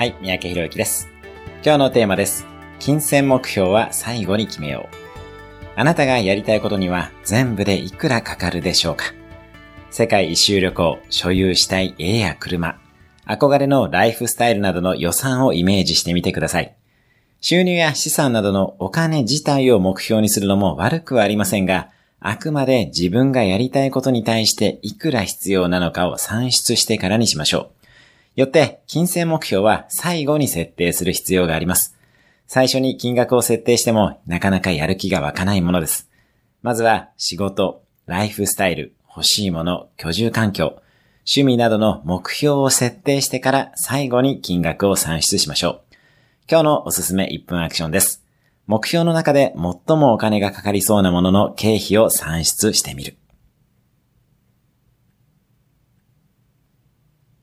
はい、三宅博之です。今日のテーマです。金銭目標は最後に決めよう。あなたがやりたいことには全部でいくらかかるでしょうか？世界一周旅行、所有したい家や車、憧れのライフスタイルなどの予算をイメージしてみてください。収入や資産などのお金自体を目標にするのも悪くはありませんが、あくまで自分がやりたいことに対していくら必要なのかを算出してからにしましょう。よって、金銭目標は最後に設定する必要があります。最初に金額を設定してもなかなかやる気が湧かないものです。まずは仕事、ライフスタイル、欲しいもの、居住環境、趣味などの目標を設定してから最後に金額を算出しましょう。今日のおすすめ1分アクションです。目標の中で最もお金がかかりそうなものの経費を算出してみる。